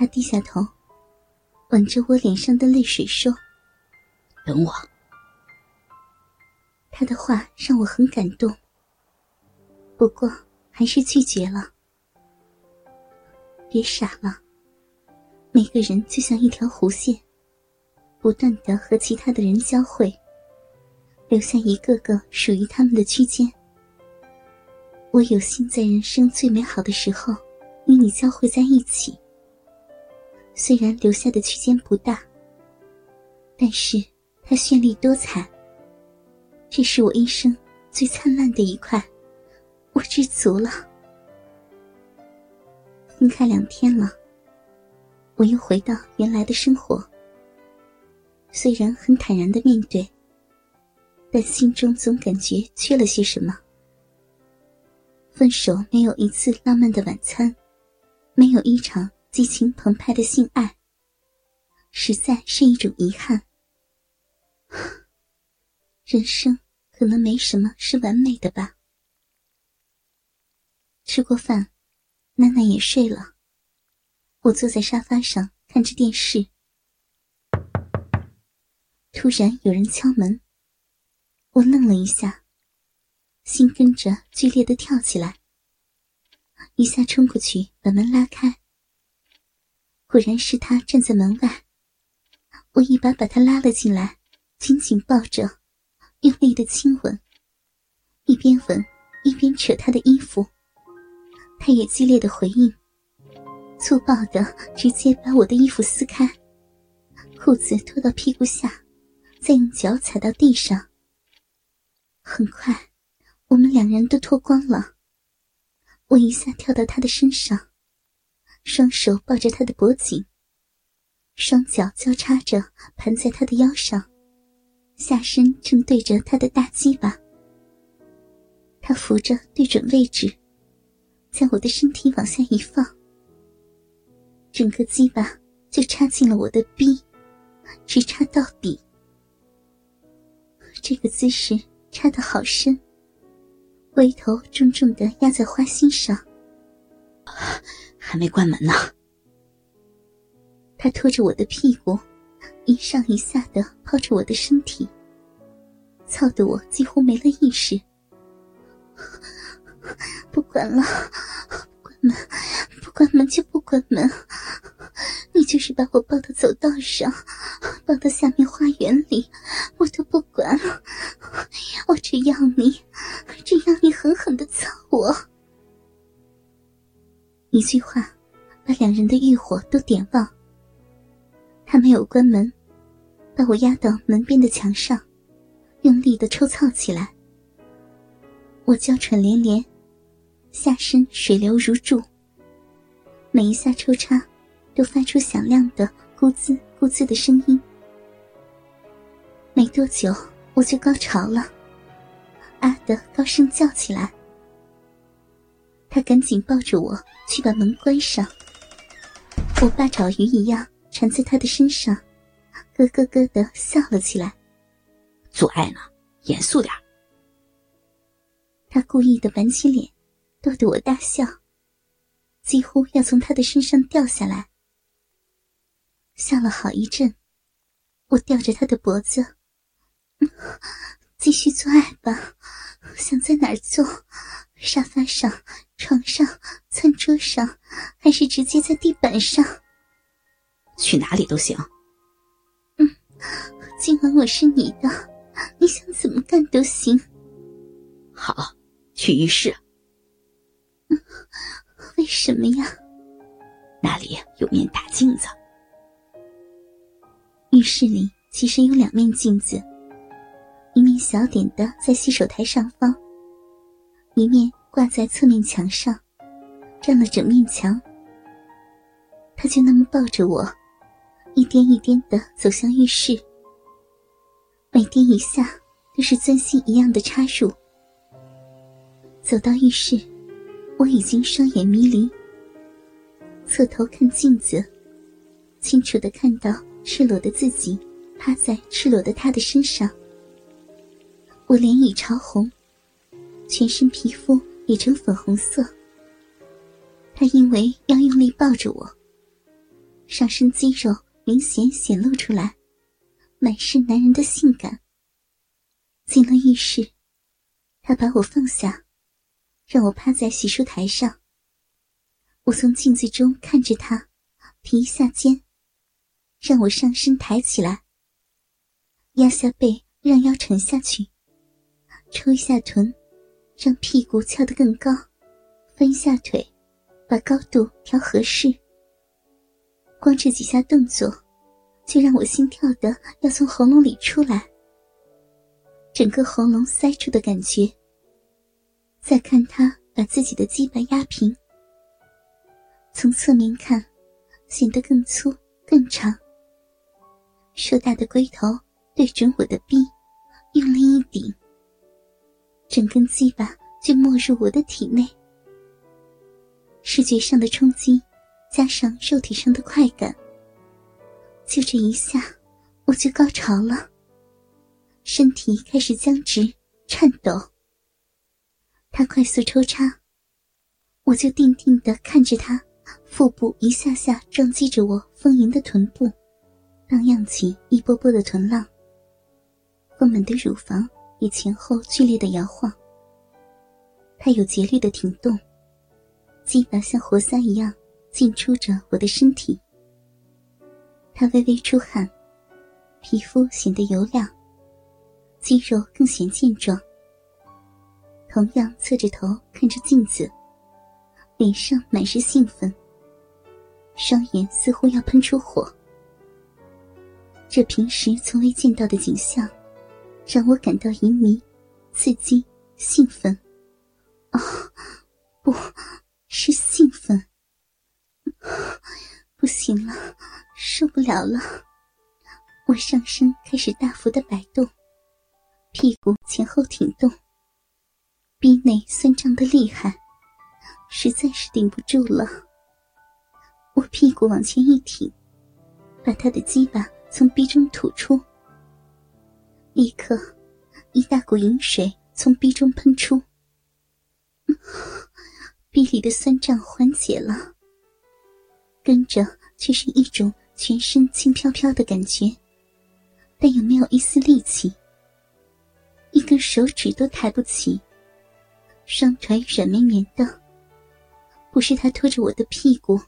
他低下头，吻着我脸上的泪水说：“等我。”他的话让我很感动，不过还是拒绝了。别傻了，每个人就像一条弧线，不断的和其他的人交汇，留下一个个属于他们的区间。我有幸在人生最美好的时候与你交汇在一起，虽然留下的区间不大，但是它绚丽多彩。这是我一生最灿烂的一块，我知足了。分开两天了，我又回到原来的生活。虽然很坦然的面对，但心中总感觉缺了些什么。分手没有一次浪漫的晚餐，没有一场激情澎湃的性爱，实在是一种遗憾。人生可能没什么是完美的吧。吃过饭，娜娜也睡了。我坐在沙发上看着电视，突然有人敲门，我愣了一下，心跟着剧烈的跳起来，一下冲过去把门拉开。果然是他站在门外，我一把把他拉了进来，紧紧抱着。用力的亲吻，一边吻一边扯他的衣服，他也激烈的回应，粗暴的直接把我的衣服撕开，裤子脱到屁股下，再用脚踩到地上。很快，我们两人都脱光了。我一下跳到他的身上，双手抱着他的脖颈，双脚交叉着盘在他的腰上。下身正对着他的大鸡巴，他扶着对准位置，将我的身体往下一放，整个鸡巴就插进了我的逼，直插到底。这个姿势插得好深，龟头重重的压在花心上。还没关门呢。他拖着我的屁股。一上一下的抛着我的身体，操得我几乎没了意识。不管了，不关门，不关门就不关门。你就是把我抱到走道上，抱到下面花园里，我都不管。我只要你，只要你狠狠的操我。一句话，把两人的欲火都点旺。他没有关门，把我压到门边的墙上，用力的抽操起来。我娇喘连连，下身水流如注。每一下抽插，都发出响亮的咕滋咕滋的声音。没多久，我就高潮了，啊的高声叫起来。他赶紧抱着我去把门关上。我八爪鱼一样。缠在他的身上，咯咯咯的笑了起来。做爱呢，严肃点他故意的板起脸，逗得我大笑，几乎要从他的身上掉下来。笑了好一阵，我吊着他的脖子，继续做爱吧。想在哪儿做？沙发上、床上、餐桌上，还是直接在地板上？去哪里都行。嗯，今晚我是你的，你想怎么干都行。好，去浴室。嗯，为什么呀？那里有面大镜子。浴室里其实有两面镜子，一面小点的在洗手台上方，一面挂在侧面墙上，占了整面墙。他就那么抱着我。一颠一颠的走向浴室，每颠一下都是钻心一样的插入。走到浴室，我已经双眼迷离，侧头看镜子，清楚的看到赤裸的自己趴在赤裸的他的身上。我脸已潮红，全身皮肤也呈粉红色。他因为要用力抱着我。上身肌肉明显显露出来，满是男人的性感。进了浴室，他把我放下，让我趴在洗漱台上。我从镜子中看着他，提一下肩，让我上身抬起来，压下背，让腰沉下去，抽一下臀，让屁股翘得更高，翻下腿，把高度调合适。光这几下动作，就让我心跳的要从喉咙里出来，整个喉咙塞住的感觉。再看他把自己的鸡巴压平，从侧面看，显得更粗更长。硕大的龟头对准我的臂，用力一顶，整根鸡巴就没入我的体内。视觉上的冲击。加上肉体上的快感，就这一下，我就高潮了。身体开始僵直、颤抖。他快速抽插，我就定定的看着他，腹部一下下撞击着我丰盈的臀部，荡漾起一波波的臀浪。丰满的乳房也前后剧烈的摇晃。他有节律的停动，鸡巴像活塞一样。进出着我的身体，他微微出汗，皮肤显得油亮，肌肉更显健壮。同样侧着头看着镜子，脸上满是兴奋，双眼似乎要喷出火。这平时从未见到的景象，让我感到淫迷、刺激、兴奋。啊，不是兴奋。不行了，受不了了！我上身开始大幅的摆动，屁股前后挺动，逼内酸胀的厉害，实在是顶不住了。我屁股往前一挺，把他的鸡巴从逼中吐出，立刻一大股淫水从鼻中喷出，鼻里的酸胀缓解了。跟着却是一种全身轻飘飘的感觉，但又没有一丝力气，一根手指都抬不起，双腿软绵绵的。不是他拖着我的屁股，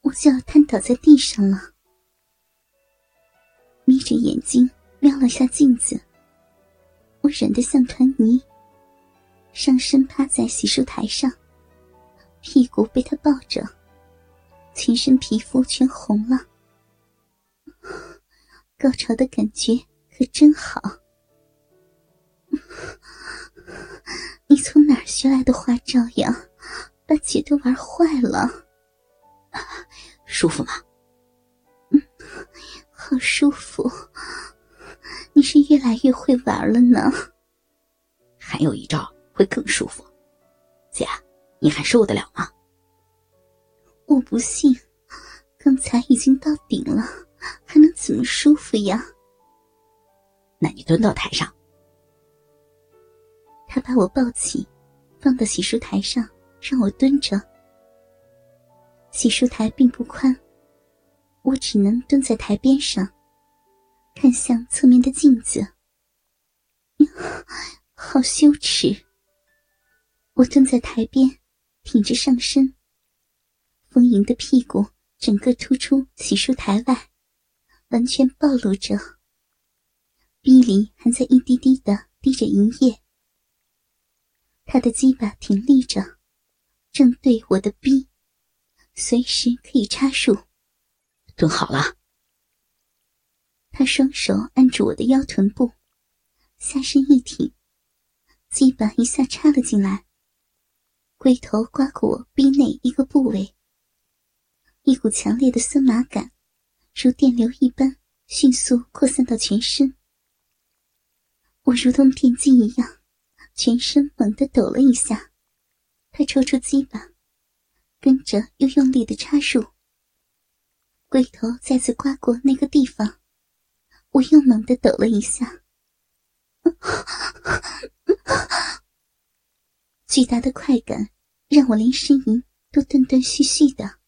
我就要瘫倒在地上了。眯着眼睛瞄了下镜子，我软得像团泥，上身趴在洗漱台上，屁股被他抱着。全身皮肤全红了，高潮的感觉可真好。你从哪儿学来的花招呀？把姐都玩坏了。舒服吗？嗯，好舒服。你是越来越会玩了呢。还有一招会更舒服，姐，你还受得了吗？我不信，刚才已经到顶了，还能怎么舒服呀？那你蹲到台上。他把我抱起，放到洗漱台上，让我蹲着。洗漱台并不宽，我只能蹲在台边上，看向侧面的镜子。好羞耻！我蹲在台边，挺着上身。丰盈的屁股整个突出洗漱台外，完全暴露着。逼里还在一滴滴的滴着银液。他的鸡巴挺立着，正对我的逼，随时可以插入。蹲好了。他双手按住我的腰臀部，下身一挺，鸡巴一下插了进来，龟头刮过我逼内一个部位。一股强烈的酸麻感，如电流一般迅速扩散到全身。我如同电击一样，全身猛地抖了一下。他抽出鸡巴，跟着又用力的插入。龟头再次刮过那个地方，我又猛地抖了一下。巨大的快感让我连呻吟都断断续续的。